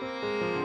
Música